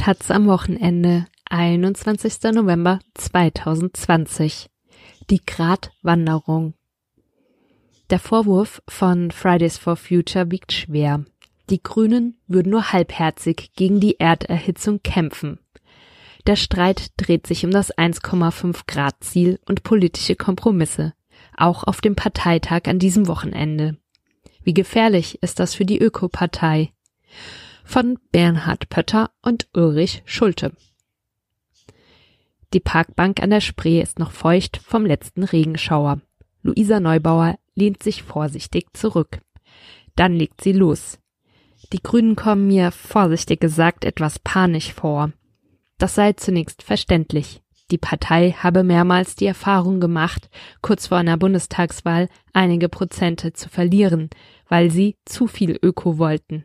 Taz am Wochenende, 21. November 2020. Die Gratwanderung. Der Vorwurf von Fridays for Future wiegt schwer. Die Grünen würden nur halbherzig gegen die Erderhitzung kämpfen. Der Streit dreht sich um das 1,5 Grad Ziel und politische Kompromisse, auch auf dem Parteitag an diesem Wochenende. Wie gefährlich ist das für die Ökopartei? Von Bernhard Pötter und Ulrich Schulte. Die Parkbank an der Spree ist noch feucht vom letzten Regenschauer. Luisa Neubauer lehnt sich vorsichtig zurück. Dann legt sie los. Die Grünen kommen mir, vorsichtig gesagt, etwas panisch vor. Das sei zunächst verständlich. Die Partei habe mehrmals die Erfahrung gemacht, kurz vor einer Bundestagswahl einige Prozente zu verlieren, weil sie zu viel Öko wollten.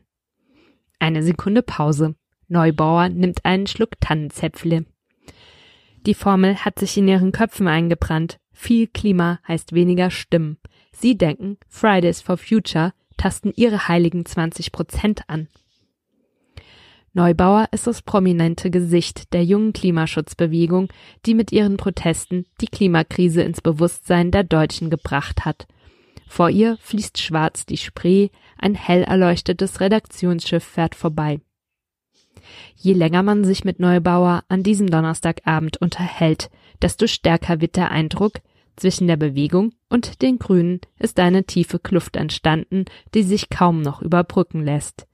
Eine Sekunde Pause. Neubauer nimmt einen Schluck Tannenzäpfle. Die Formel hat sich in ihren Köpfen eingebrannt. Viel Klima heißt weniger Stimmen. Sie denken, Fridays for Future tasten ihre heiligen 20 Prozent an. Neubauer ist das prominente Gesicht der jungen Klimaschutzbewegung, die mit ihren Protesten die Klimakrise ins Bewusstsein der Deutschen gebracht hat vor ihr fließt schwarz die Spree, ein hell erleuchtetes Redaktionsschiff fährt vorbei. Je länger man sich mit Neubauer an diesem Donnerstagabend unterhält, desto stärker wird der Eindruck, zwischen der Bewegung und den Grünen ist eine tiefe Kluft entstanden, die sich kaum noch überbrücken lässt.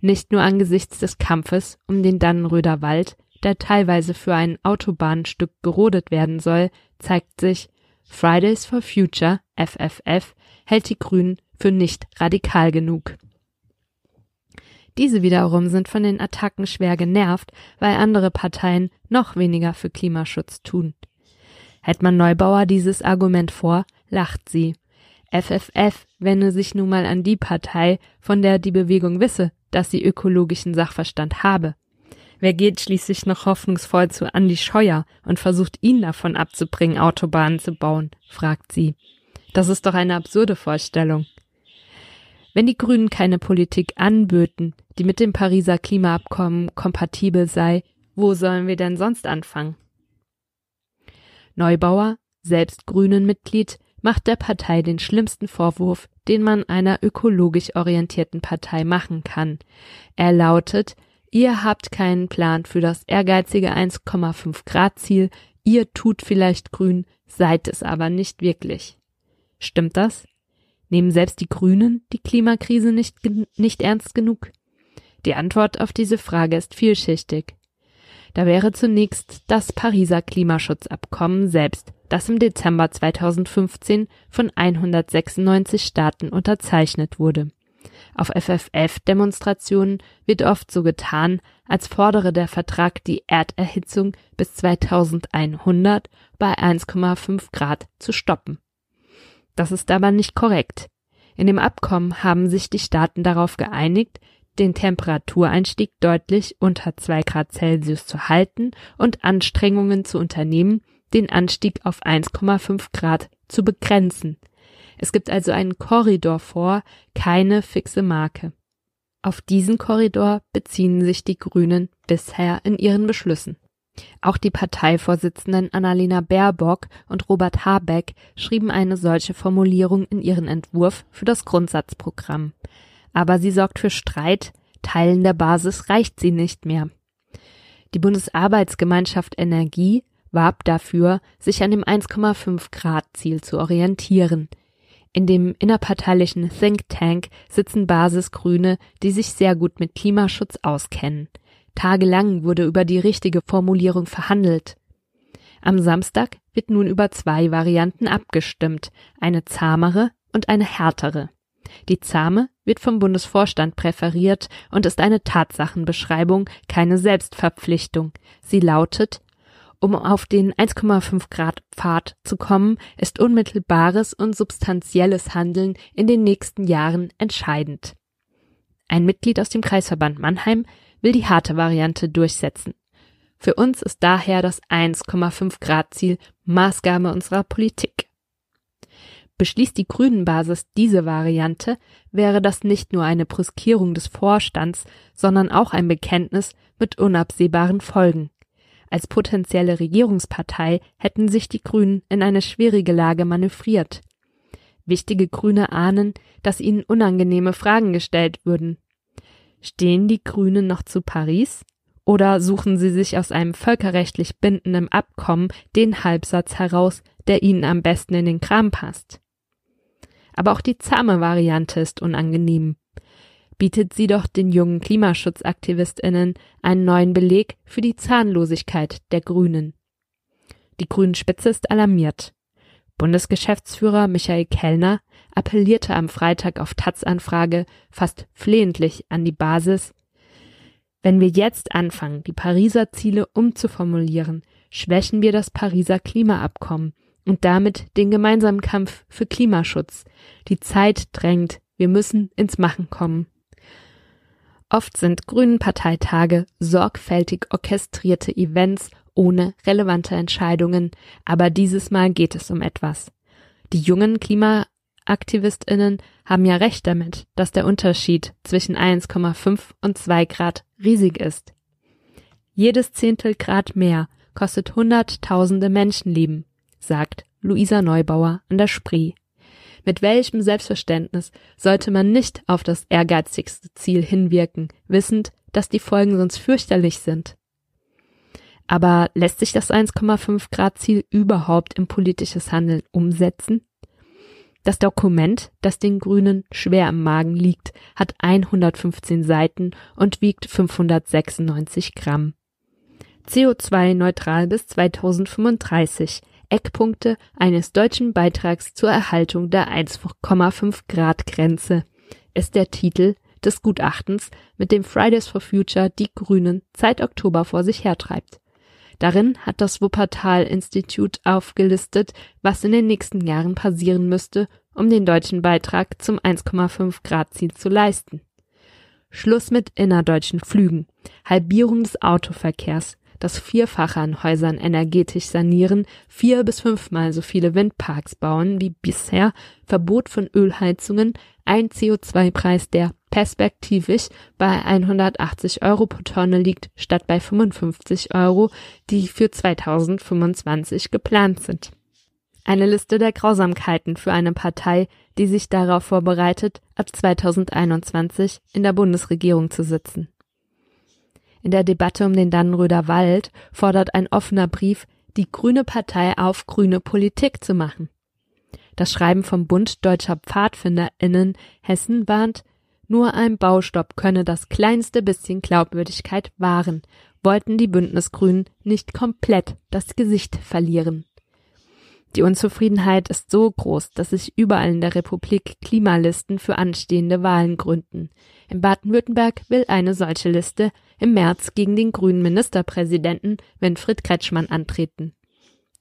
Nicht nur angesichts des Kampfes um den Dannenröder Wald, der teilweise für ein Autobahnstück gerodet werden soll, zeigt sich, Fridays for Future, FFF, hält die Grünen für nicht radikal genug. Diese wiederum sind von den Attacken schwer genervt, weil andere Parteien noch weniger für Klimaschutz tun. Hält man Neubauer dieses Argument vor, lacht sie. FFF wende sich nun mal an die Partei, von der die Bewegung wisse, dass sie ökologischen Sachverstand habe. Wer geht schließlich noch hoffnungsvoll zu Andi Scheuer und versucht ihn davon abzubringen, Autobahnen zu bauen? fragt sie. Das ist doch eine absurde Vorstellung. Wenn die Grünen keine Politik anböten, die mit dem Pariser Klimaabkommen kompatibel sei, wo sollen wir denn sonst anfangen? Neubauer, selbst Grünen-Mitglied, macht der Partei den schlimmsten Vorwurf, den man einer ökologisch orientierten Partei machen kann. Er lautet, ihr habt keinen Plan für das ehrgeizige 1,5 Grad Ziel, ihr tut vielleicht grün, seid es aber nicht wirklich. Stimmt das? Nehmen selbst die Grünen die Klimakrise nicht, nicht ernst genug? Die Antwort auf diese Frage ist vielschichtig. Da wäre zunächst das Pariser Klimaschutzabkommen selbst, das im Dezember 2015 von 196 Staaten unterzeichnet wurde. Auf FFF-Demonstrationen wird oft so getan, als fordere der Vertrag die Erderhitzung bis 2100 bei 1,5 Grad zu stoppen. Das ist aber nicht korrekt. In dem Abkommen haben sich die Staaten darauf geeinigt, den Temperatureinstieg deutlich unter zwei Grad Celsius zu halten und Anstrengungen zu unternehmen, den Anstieg auf 1,5 Grad zu begrenzen. Es gibt also einen Korridor vor, keine fixe Marke. Auf diesen Korridor beziehen sich die Grünen bisher in ihren Beschlüssen. Auch die Parteivorsitzenden Annalena Baerbock und Robert Habeck schrieben eine solche Formulierung in ihren Entwurf für das Grundsatzprogramm. Aber sie sorgt für Streit, Teilen der Basis reicht sie nicht mehr. Die Bundesarbeitsgemeinschaft Energie warb dafür, sich an dem 1,5 Grad Ziel zu orientieren. In dem innerparteilichen Think Tank sitzen Basisgrüne, die sich sehr gut mit Klimaschutz auskennen. Tagelang wurde über die richtige Formulierung verhandelt. Am Samstag wird nun über zwei Varianten abgestimmt, eine zahmere und eine härtere. Die zahme wird vom Bundesvorstand präferiert und ist eine Tatsachenbeschreibung, keine Selbstverpflichtung. Sie lautet, um auf den 1,5 Grad Pfad zu kommen, ist unmittelbares und substanzielles Handeln in den nächsten Jahren entscheidend. Ein Mitglied aus dem Kreisverband Mannheim will die harte Variante durchsetzen. Für uns ist daher das 1,5 Grad Ziel Maßgabe unserer Politik. Beschließt die Grünen-Basis diese Variante, wäre das nicht nur eine Brüskierung des Vorstands, sondern auch ein Bekenntnis mit unabsehbaren Folgen. Als potenzielle Regierungspartei hätten sich die Grünen in eine schwierige Lage manövriert. Wichtige Grüne ahnen, dass ihnen unangenehme Fragen gestellt würden. Stehen die Grünen noch zu Paris? Oder suchen sie sich aus einem völkerrechtlich bindenden Abkommen den Halbsatz heraus, der ihnen am besten in den Kram passt? Aber auch die zahme Variante ist unangenehm. Bietet sie doch den jungen KlimaschutzaktivistInnen einen neuen Beleg für die Zahnlosigkeit der Grünen. Die Grünen Spitze ist alarmiert. Bundesgeschäftsführer Michael Kellner appellierte am Freitag auf Taz-Anfrage fast flehentlich an die Basis. Wenn wir jetzt anfangen, die Pariser Ziele umzuformulieren, schwächen wir das Pariser Klimaabkommen und damit den gemeinsamen Kampf für Klimaschutz. Die Zeit drängt, wir müssen ins Machen kommen. Oft sind Grünen Parteitage sorgfältig orchestrierte Events ohne relevante Entscheidungen, aber dieses Mal geht es um etwas. Die jungen Klimaaktivistinnen haben ja recht damit, dass der Unterschied zwischen 1,5 und 2 Grad riesig ist. Jedes Zehntel Grad mehr kostet Hunderttausende Menschenleben sagt Luisa Neubauer an der Spree. Mit welchem Selbstverständnis sollte man nicht auf das ehrgeizigste Ziel hinwirken, wissend, dass die Folgen sonst fürchterlich sind? Aber lässt sich das 1,5 Grad Ziel überhaupt im politisches Handeln umsetzen? Das Dokument, das den Grünen schwer im Magen liegt, hat 115 Seiten und wiegt 596 Gramm. CO2-neutral bis 2035, Eckpunkte eines deutschen Beitrags zur Erhaltung der 1,5 Grad Grenze ist der Titel des Gutachtens, mit dem Fridays for Future die Grünen seit Oktober vor sich hertreibt. Darin hat das Wuppertal-Institut aufgelistet, was in den nächsten Jahren passieren müsste, um den deutschen Beitrag zum 1,5 Grad Ziel zu leisten. Schluss mit innerdeutschen Flügen, Halbierung des Autoverkehrs, das Vierfache an Häusern energetisch sanieren, vier bis fünfmal so viele Windparks bauen wie bisher, Verbot von Ölheizungen, ein CO2-Preis, der perspektivisch bei 180 Euro pro Tonne liegt, statt bei 55 Euro, die für 2025 geplant sind. Eine Liste der Grausamkeiten für eine Partei, die sich darauf vorbereitet, ab 2021 in der Bundesregierung zu sitzen. In der Debatte um den Dannenröder Wald fordert ein offener Brief, die Grüne Partei auf, grüne Politik zu machen. Das Schreiben vom Bund Deutscher PfadfinderInnen Hessen warnt, nur ein Baustopp könne das kleinste bisschen Glaubwürdigkeit wahren, wollten die Bündnisgrünen nicht komplett das Gesicht verlieren. Die Unzufriedenheit ist so groß, dass sich überall in der Republik Klimalisten für anstehende Wahlen gründen. In Baden-Württemberg will eine solche Liste im März gegen den grünen Ministerpräsidenten Winfried Kretschmann antreten.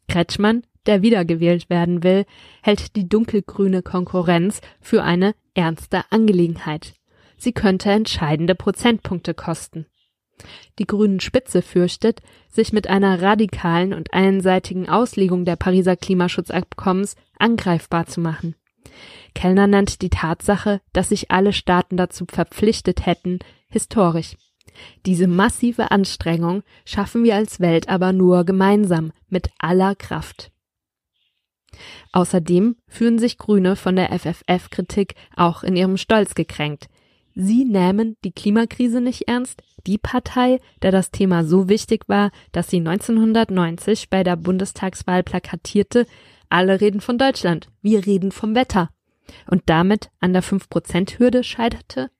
Kretschmann, der wiedergewählt werden will, hält die dunkelgrüne Konkurrenz für eine ernste Angelegenheit. Sie könnte entscheidende Prozentpunkte kosten. Die Grünen Spitze fürchtet, sich mit einer radikalen und einseitigen Auslegung der Pariser Klimaschutzabkommens angreifbar zu machen. Kellner nennt die Tatsache, dass sich alle Staaten dazu verpflichtet hätten, historisch. Diese massive Anstrengung schaffen wir als Welt aber nur gemeinsam, mit aller Kraft. Außerdem fühlen sich Grüne von der FFF-Kritik auch in ihrem Stolz gekränkt. Sie nähmen die Klimakrise nicht ernst, die Partei, der das Thema so wichtig war, dass sie 1990 bei der Bundestagswahl plakatierte, alle reden von Deutschland, wir reden vom Wetter. Und damit an der 5%-Hürde scheiterte?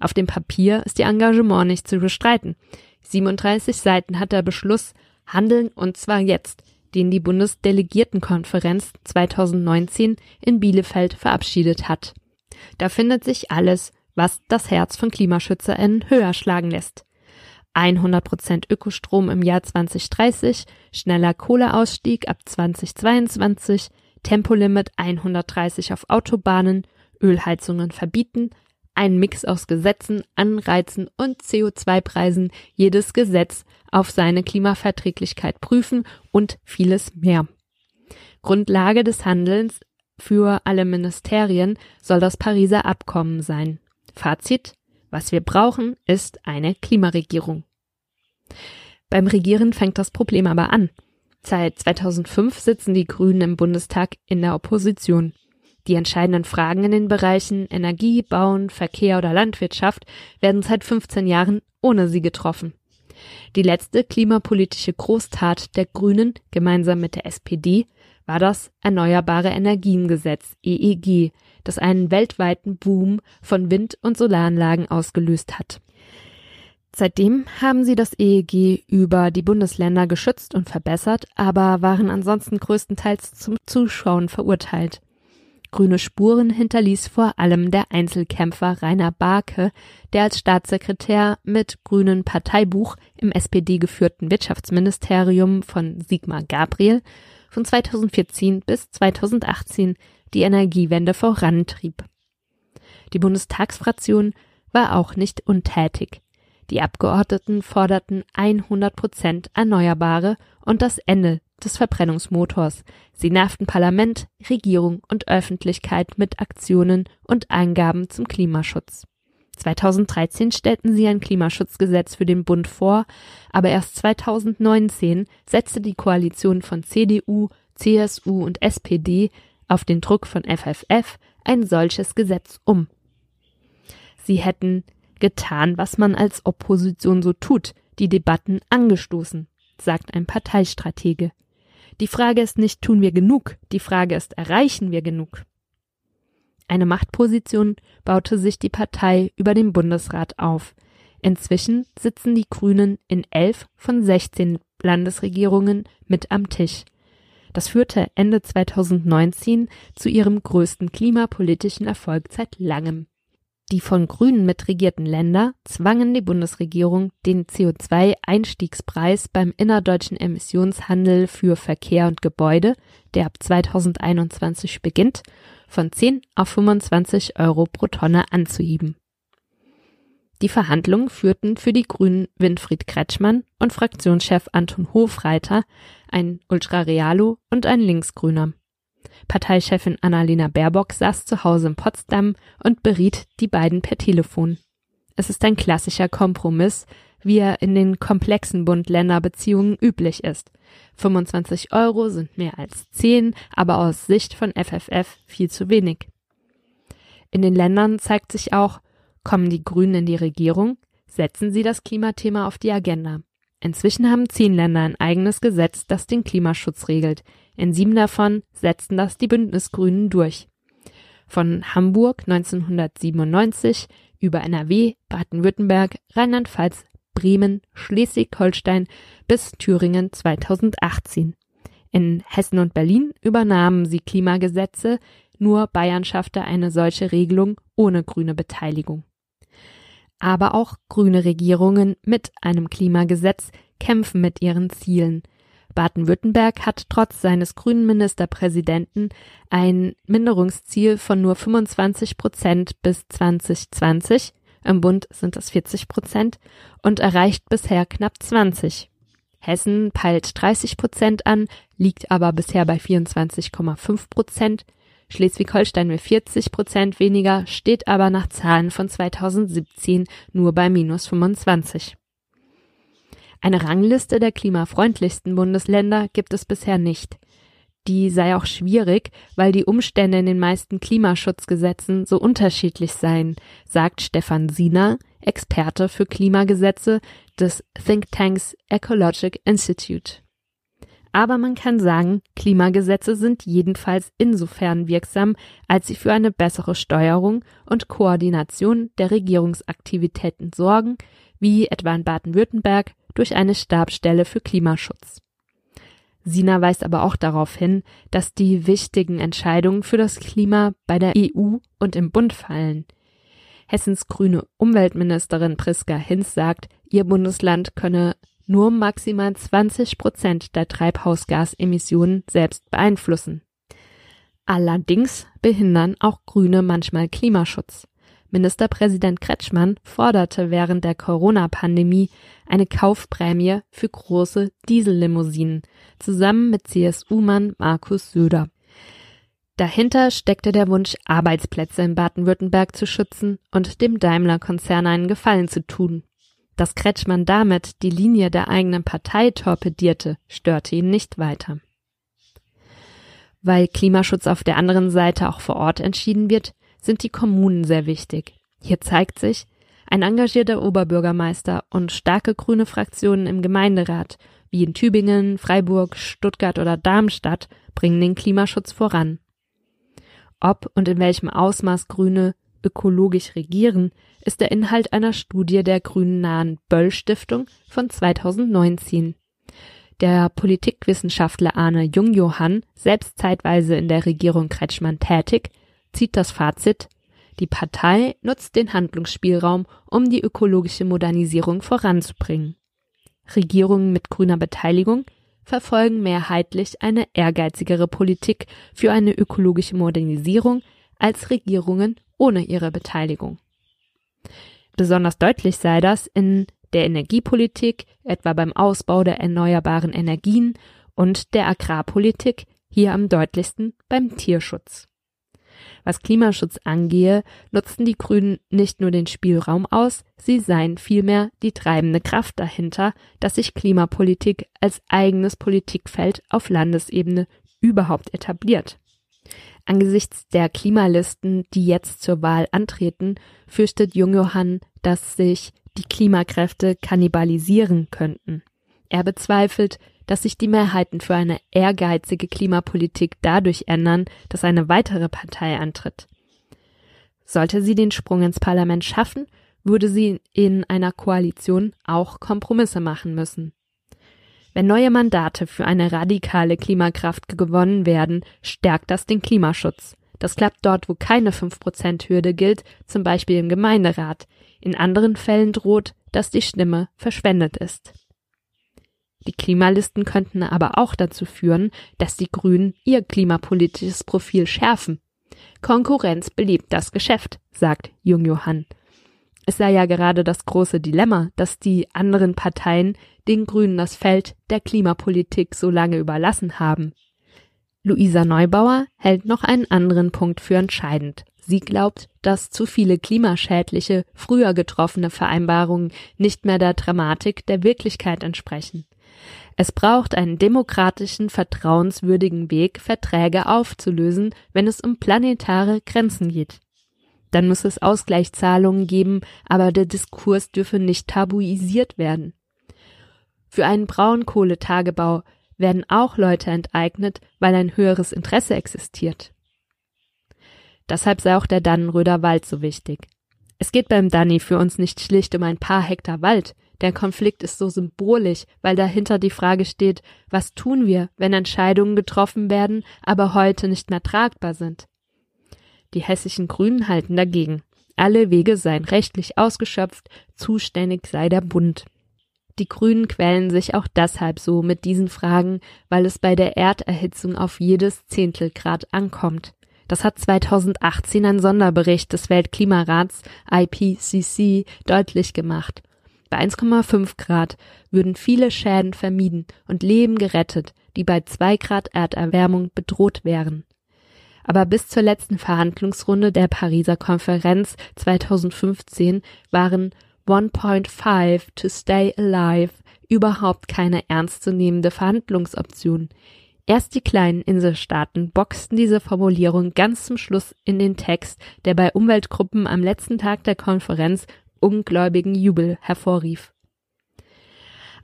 Auf dem Papier ist ihr Engagement nicht zu bestreiten. 37 Seiten hat der Beschluss Handeln und zwar jetzt, den die Bundesdelegiertenkonferenz 2019 in Bielefeld verabschiedet hat. Da findet sich alles, was das Herz von KlimaschützerInnen höher schlagen lässt. 100% Ökostrom im Jahr 2030, schneller Kohleausstieg ab 2022, Tempolimit 130 auf Autobahnen, Ölheizungen verbieten, ein Mix aus Gesetzen, Anreizen und CO2-Preisen, jedes Gesetz auf seine Klimaverträglichkeit prüfen und vieles mehr. Grundlage des Handelns für alle Ministerien soll das Pariser Abkommen sein. Fazit, was wir brauchen, ist eine Klimaregierung. Beim Regieren fängt das Problem aber an. Seit 2005 sitzen die Grünen im Bundestag in der Opposition. Die entscheidenden Fragen in den Bereichen Energie, Bauen, Verkehr oder Landwirtschaft werden seit 15 Jahren ohne sie getroffen. Die letzte klimapolitische Großtat der Grünen gemeinsam mit der SPD war das Erneuerbare Energiengesetz EEG, das einen weltweiten Boom von Wind- und Solaranlagen ausgelöst hat. Seitdem haben sie das EEG über die Bundesländer geschützt und verbessert, aber waren ansonsten größtenteils zum Zuschauen verurteilt. Grüne Spuren hinterließ vor allem der Einzelkämpfer Rainer Barke, der als Staatssekretär mit grünen Parteibuch im SPD geführten Wirtschaftsministerium von Sigmar Gabriel von 2014 bis 2018 die Energiewende vorantrieb. Die Bundestagsfraktion war auch nicht untätig. Die Abgeordneten forderten 100 Prozent Erneuerbare und das Ende des Verbrennungsmotors. Sie nervten Parlament, Regierung und Öffentlichkeit mit Aktionen und Eingaben zum Klimaschutz. 2013 stellten sie ein Klimaschutzgesetz für den Bund vor, aber erst 2019 setzte die Koalition von CDU, CSU und SPD auf den Druck von FFF ein solches Gesetz um. Sie hätten getan, was man als Opposition so tut, die Debatten angestoßen, sagt ein Parteistratege. Die Frage ist nicht, tun wir genug, die Frage ist, erreichen wir genug. Eine Machtposition baute sich die Partei über den Bundesrat auf. Inzwischen sitzen die Grünen in elf von 16 Landesregierungen mit am Tisch. Das führte Ende 2019 zu ihrem größten klimapolitischen Erfolg seit langem. Die von Grünen mitregierten Länder zwangen die Bundesregierung, den CO2-Einstiegspreis beim innerdeutschen Emissionshandel für Verkehr und Gebäude, der ab 2021 beginnt, von 10 auf 25 Euro pro Tonne anzuheben. Die Verhandlungen führten für die Grünen Winfried Kretschmann und Fraktionschef Anton Hofreiter, ein Ultrarealo und ein Linksgrüner. Parteichefin Annalena Baerbock saß zu Hause in Potsdam und beriet die beiden per Telefon. Es ist ein klassischer Kompromiss, wie er in den komplexen Bund-Länder-Beziehungen üblich ist. 25 Euro sind mehr als 10, aber aus Sicht von FFF viel zu wenig. In den Ländern zeigt sich auch, kommen die Grünen in die Regierung, setzen sie das Klimathema auf die Agenda. Inzwischen haben zehn Länder ein eigenes Gesetz, das den Klimaschutz regelt. In sieben davon setzten das die Bündnisgrünen durch. Von Hamburg 1997 über NRW, Baden-Württemberg, Rheinland-Pfalz, Bremen, Schleswig-Holstein bis Thüringen 2018. In Hessen und Berlin übernahmen sie Klimagesetze, nur Bayern schaffte eine solche Regelung ohne grüne Beteiligung. Aber auch grüne Regierungen mit einem Klimagesetz kämpfen mit ihren Zielen. Baden-Württemberg hat trotz seines grünen Ministerpräsidenten ein Minderungsziel von nur 25 Prozent bis 2020 im Bund sind es 40 Prozent und erreicht bisher knapp 20. Hessen peilt 30 Prozent an, liegt aber bisher bei 24,5 Prozent. Schleswig-Holstein mit 40 Prozent weniger, steht aber nach Zahlen von 2017 nur bei minus 25. Eine Rangliste der klimafreundlichsten Bundesländer gibt es bisher nicht die sei auch schwierig, weil die Umstände in den meisten Klimaschutzgesetzen so unterschiedlich seien, sagt Stefan Siener, Experte für Klimagesetze des Thinktanks Ecologic Institute. Aber man kann sagen, Klimagesetze sind jedenfalls insofern wirksam, als sie für eine bessere Steuerung und Koordination der Regierungsaktivitäten sorgen, wie etwa in Baden-Württemberg durch eine Stabstelle für Klimaschutz. Sina weist aber auch darauf hin, dass die wichtigen Entscheidungen für das Klima bei der EU und im Bund fallen. Hessens grüne Umweltministerin Priska Hinz sagt, ihr Bundesland könne nur maximal 20 Prozent der Treibhausgasemissionen selbst beeinflussen. Allerdings behindern auch Grüne manchmal Klimaschutz. Ministerpräsident Kretschmann forderte während der Corona-Pandemie eine Kaufprämie für große Diesellimousinen, zusammen mit CSU-Mann Markus Söder. Dahinter steckte der Wunsch, Arbeitsplätze in Baden-Württemberg zu schützen und dem Daimler-Konzern einen Gefallen zu tun. Dass Kretschmann damit die Linie der eigenen Partei torpedierte, störte ihn nicht weiter. Weil Klimaschutz auf der anderen Seite auch vor Ort entschieden wird, sind die Kommunen sehr wichtig. Hier zeigt sich, ein engagierter Oberbürgermeister und starke grüne Fraktionen im Gemeinderat, wie in Tübingen, Freiburg, Stuttgart oder Darmstadt, bringen den Klimaschutz voran. Ob und in welchem Ausmaß Grüne ökologisch regieren, ist der Inhalt einer Studie der grünen nahen Böll Stiftung von 2019. Der Politikwissenschaftler Arne Jungjohann, selbst zeitweise in der Regierung Kretschmann tätig, zieht das Fazit, die Partei nutzt den Handlungsspielraum, um die ökologische Modernisierung voranzubringen. Regierungen mit grüner Beteiligung verfolgen mehrheitlich eine ehrgeizigere Politik für eine ökologische Modernisierung als Regierungen ohne ihre Beteiligung. Besonders deutlich sei das in der Energiepolitik, etwa beim Ausbau der erneuerbaren Energien und der Agrarpolitik, hier am deutlichsten beim Tierschutz. Was Klimaschutz angehe, nutzten die Grünen nicht nur den Spielraum aus, sie seien vielmehr die treibende Kraft dahinter, dass sich Klimapolitik als eigenes Politikfeld auf Landesebene überhaupt etabliert. Angesichts der Klimalisten, die jetzt zur Wahl antreten, fürchtet Jungjohann, dass sich die Klimakräfte kannibalisieren könnten. Er bezweifelt, dass sich die Mehrheiten für eine ehrgeizige Klimapolitik dadurch ändern, dass eine weitere Partei antritt. Sollte sie den Sprung ins Parlament schaffen, würde sie in einer Koalition auch Kompromisse machen müssen. Wenn neue Mandate für eine radikale Klimakraft gewonnen werden, stärkt das den Klimaschutz. Das klappt dort, wo keine 5%-Hürde gilt, zum Beispiel im Gemeinderat. In anderen Fällen droht, dass die Stimme verschwendet ist. Die Klimalisten könnten aber auch dazu führen, dass die Grünen ihr klimapolitisches Profil schärfen. Konkurrenz belebt das Geschäft, sagt Jung Johann. Es sei ja gerade das große Dilemma, dass die anderen Parteien den Grünen das Feld der Klimapolitik so lange überlassen haben. Luisa Neubauer hält noch einen anderen Punkt für entscheidend. Sie glaubt, dass zu viele klimaschädliche, früher getroffene Vereinbarungen nicht mehr der Dramatik der Wirklichkeit entsprechen. Es braucht einen demokratischen, vertrauenswürdigen Weg, Verträge aufzulösen, wenn es um planetare Grenzen geht. Dann muss es Ausgleichszahlungen geben, aber der Diskurs dürfe nicht tabuisiert werden. Für einen Braunkohletagebau werden auch Leute enteignet, weil ein höheres Interesse existiert. Deshalb sei auch der Dannenröder Wald so wichtig. Es geht beim Danny für uns nicht schlicht um ein paar Hektar Wald, der Konflikt ist so symbolisch, weil dahinter die Frage steht, was tun wir, wenn Entscheidungen getroffen werden, aber heute nicht mehr tragbar sind? Die hessischen Grünen halten dagegen. Alle Wege seien rechtlich ausgeschöpft, zuständig sei der Bund. Die Grünen quälen sich auch deshalb so mit diesen Fragen, weil es bei der Erderhitzung auf jedes Zehntelgrad ankommt. Das hat 2018 ein Sonderbericht des Weltklimarats IPCC deutlich gemacht. Bei 1,5 Grad würden viele Schäden vermieden und Leben gerettet, die bei 2 Grad Erderwärmung bedroht wären. Aber bis zur letzten Verhandlungsrunde der Pariser Konferenz 2015 waren 1.5 to stay alive überhaupt keine ernstzunehmende Verhandlungsoption. Erst die kleinen Inselstaaten boxten diese Formulierung ganz zum Schluss in den Text, der bei Umweltgruppen am letzten Tag der Konferenz ungläubigen Jubel hervorrief.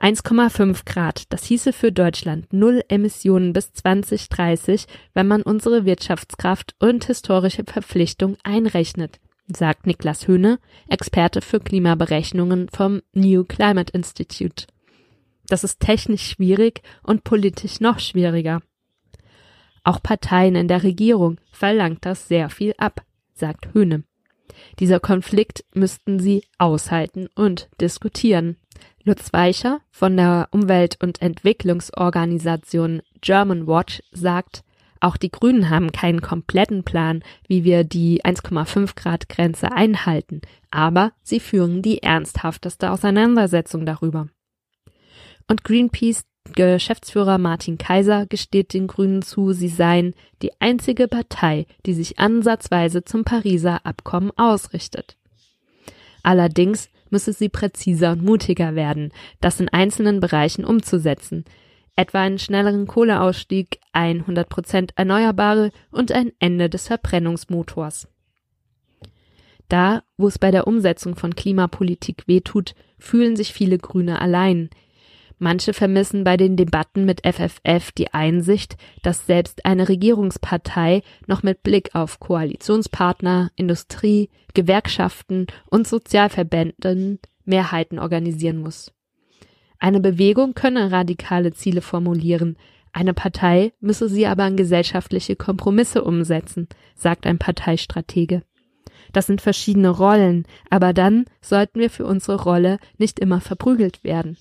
1,5 Grad, das hieße für Deutschland null Emissionen bis 2030, wenn man unsere Wirtschaftskraft und historische Verpflichtung einrechnet, sagt Niklas Höhne, Experte für Klimaberechnungen vom New Climate Institute. Das ist technisch schwierig und politisch noch schwieriger. Auch Parteien in der Regierung verlangt das sehr viel ab, sagt Höhne. Dieser Konflikt müssten sie aushalten und diskutieren. Lutz Weicher von der Umwelt- und Entwicklungsorganisation German Watch sagt, auch die Grünen haben keinen kompletten Plan, wie wir die 1,5 Grad Grenze einhalten, aber sie führen die ernsthafteste Auseinandersetzung darüber. Und Greenpeace Geschäftsführer Martin Kaiser gesteht den Grünen zu, sie seien die einzige Partei, die sich ansatzweise zum Pariser Abkommen ausrichtet. Allerdings müsse sie präziser und mutiger werden, das in einzelnen Bereichen umzusetzen, etwa einen schnelleren Kohleausstieg, ein 100% Erneuerbare und ein Ende des Verbrennungsmotors. Da, wo es bei der Umsetzung von Klimapolitik wehtut, fühlen sich viele Grüne allein. Manche vermissen bei den Debatten mit FFF die Einsicht, dass selbst eine Regierungspartei noch mit Blick auf Koalitionspartner, Industrie, Gewerkschaften und Sozialverbänden Mehrheiten organisieren muss. Eine Bewegung könne radikale Ziele formulieren, eine Partei müsse sie aber an gesellschaftliche Kompromisse umsetzen, sagt ein Parteistratege. Das sind verschiedene Rollen, aber dann sollten wir für unsere Rolle nicht immer verprügelt werden.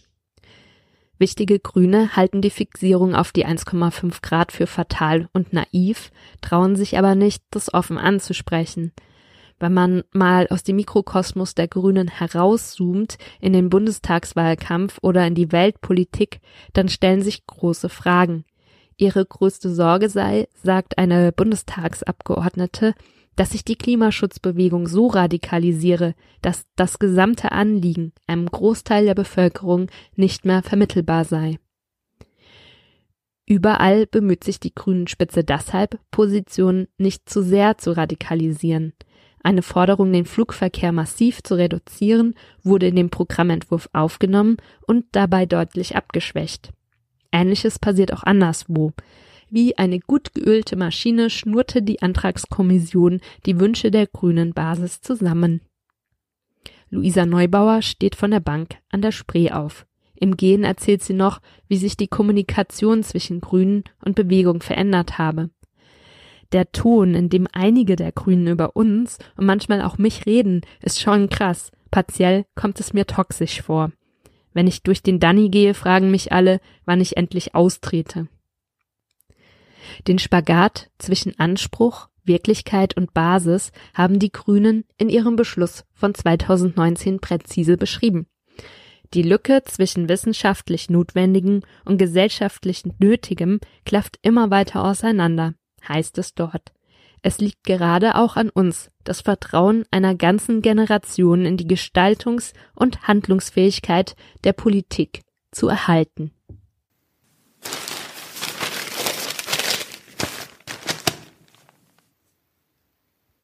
Wichtige Grüne halten die Fixierung auf die 1,5 Grad für fatal und naiv, trauen sich aber nicht, das offen anzusprechen. Wenn man mal aus dem Mikrokosmos der Grünen herauszoomt in den Bundestagswahlkampf oder in die Weltpolitik, dann stellen sich große Fragen. Ihre größte Sorge sei, sagt eine Bundestagsabgeordnete, dass sich die Klimaschutzbewegung so radikalisiere, dass das gesamte Anliegen einem Großteil der Bevölkerung nicht mehr vermittelbar sei. Überall bemüht sich die Grünen-Spitze deshalb, Positionen nicht zu sehr zu radikalisieren. Eine Forderung, den Flugverkehr massiv zu reduzieren, wurde in dem Programmentwurf aufgenommen und dabei deutlich abgeschwächt. Ähnliches passiert auch anderswo. Wie eine gut geölte Maschine schnurrte die Antragskommission die Wünsche der grünen Basis zusammen. Luisa Neubauer steht von der Bank an der Spree auf. Im Gehen erzählt sie noch, wie sich die Kommunikation zwischen Grünen und Bewegung verändert habe. Der Ton, in dem einige der Grünen über uns und manchmal auch mich reden, ist schon krass. Partiell kommt es mir toxisch vor. Wenn ich durch den Danny gehe, fragen mich alle, wann ich endlich austrete. Den Spagat zwischen Anspruch, Wirklichkeit und Basis haben die Grünen in ihrem Beschluss von 2019 präzise beschrieben. Die Lücke zwischen wissenschaftlich Notwendigem und gesellschaftlich Nötigem klafft immer weiter auseinander, heißt es dort. Es liegt gerade auch an uns, das Vertrauen einer ganzen Generation in die Gestaltungs- und Handlungsfähigkeit der Politik zu erhalten.